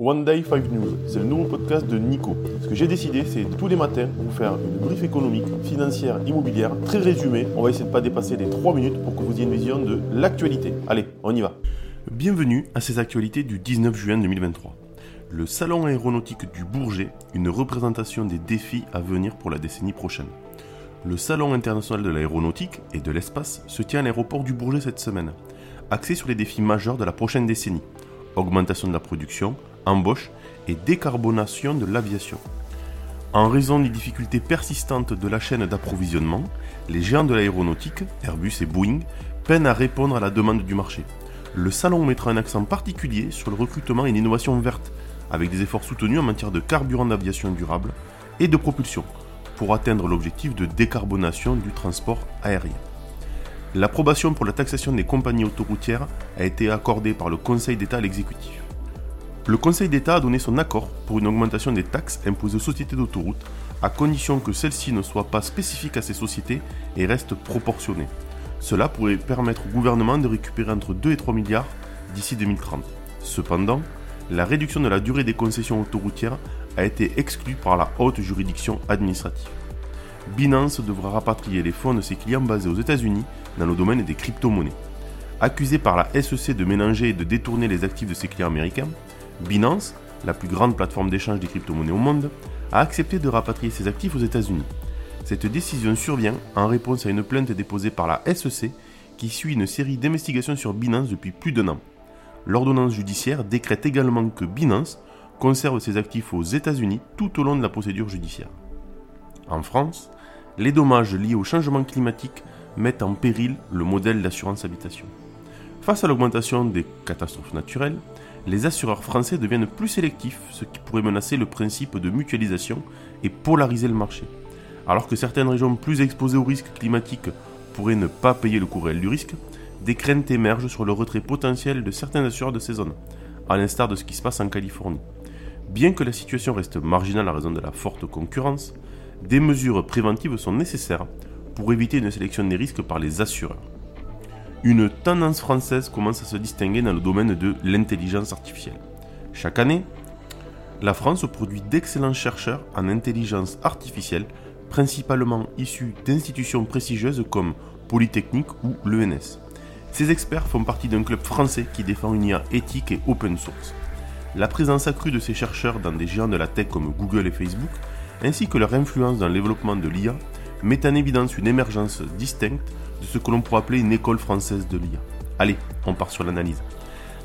One Day 5 News, c'est le nouveau podcast de Nico. Ce que j'ai décidé, c'est tous les matins vous faire une brief économique, financière, immobilière, très résumée. On va essayer de ne pas dépasser les 3 minutes pour que vous ayez une vision de l'actualité. Allez, on y va. Bienvenue à ces actualités du 19 juin 2023. Le Salon aéronautique du Bourget, une représentation des défis à venir pour la décennie prochaine. Le Salon international de l'aéronautique et de l'espace se tient à l'aéroport du Bourget cette semaine, axé sur les défis majeurs de la prochaine décennie. Augmentation de la production, embauche et décarbonation de l'aviation. En raison des difficultés persistantes de la chaîne d'approvisionnement, les géants de l'aéronautique, Airbus et Boeing, peinent à répondre à la demande du marché. Le salon mettra un accent particulier sur le recrutement et l'innovation verte, avec des efforts soutenus en matière de carburant d'aviation durable et de propulsion, pour atteindre l'objectif de décarbonation du transport aérien. L'approbation pour la taxation des compagnies autoroutières a été accordée par le Conseil d'État à l'exécutif. Le Conseil d'État a donné son accord pour une augmentation des taxes imposées aux sociétés d'autoroutes, à condition que celles-ci ne soient pas spécifiques à ces sociétés et restent proportionnées. Cela pourrait permettre au gouvernement de récupérer entre 2 et 3 milliards d'ici 2030. Cependant, la réduction de la durée des concessions autoroutières a été exclue par la haute juridiction administrative. Binance devra rapatrier les fonds de ses clients basés aux États-Unis dans le domaine des crypto-monnaies. Accusé par la SEC de mélanger et de détourner les actifs de ses clients américains, Binance, la plus grande plateforme d'échange des crypto-monnaies au monde, a accepté de rapatrier ses actifs aux États-Unis. Cette décision survient en réponse à une plainte déposée par la SEC qui suit une série d'investigations sur Binance depuis plus d'un an. L'ordonnance judiciaire décrète également que Binance conserve ses actifs aux États-Unis tout au long de la procédure judiciaire. En France, les dommages liés au changement climatique mettent en péril le modèle d'assurance habitation. Face à l'augmentation des catastrophes naturelles, les assureurs français deviennent plus sélectifs, ce qui pourrait menacer le principe de mutualisation et polariser le marché. Alors que certaines régions plus exposées aux risques climatiques pourraient ne pas payer le coût réel du risque, des craintes émergent sur le retrait potentiel de certains assureurs de ces zones, à l'instar de ce qui se passe en Californie. Bien que la situation reste marginale à raison de la forte concurrence, des mesures préventives sont nécessaires pour éviter une sélection des risques par les assureurs une tendance française commence à se distinguer dans le domaine de l'intelligence artificielle. Chaque année, la France produit d'excellents chercheurs en intelligence artificielle, principalement issus d'institutions prestigieuses comme Polytechnique ou l'ENS. Ces experts font partie d'un club français qui défend une IA éthique et open source. La présence accrue de ces chercheurs dans des géants de la tech comme Google et Facebook, ainsi que leur influence dans le développement de l'IA, met en évidence une émergence distincte de ce que l'on pourrait appeler une école française de l'IA. Allez, on part sur l'analyse.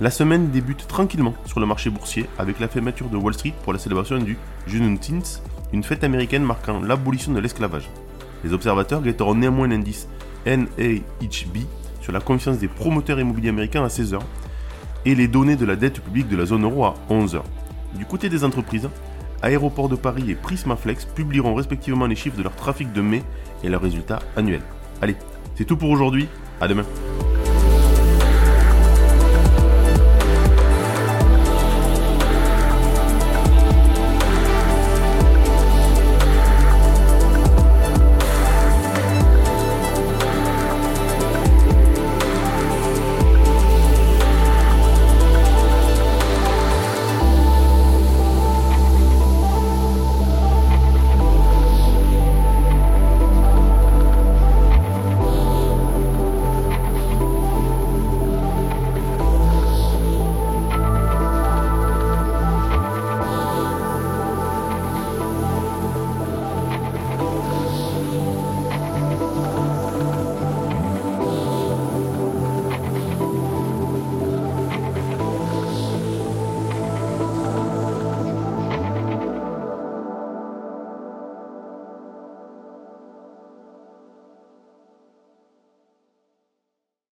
La semaine débute tranquillement sur le marché boursier avec la fermeture de Wall Street pour la célébration du Juneteenth, une fête américaine marquant l'abolition de l'esclavage. Les observateurs guetteront néanmoins l'indice NAHB sur la confiance des promoteurs immobiliers américains à 16h et les données de la dette publique de la zone euro à 11h. Du côté des entreprises, Aéroport de Paris et Prismaflex publieront respectivement les chiffres de leur trafic de mai et leurs résultats annuels. Allez, c'est tout pour aujourd'hui. À demain.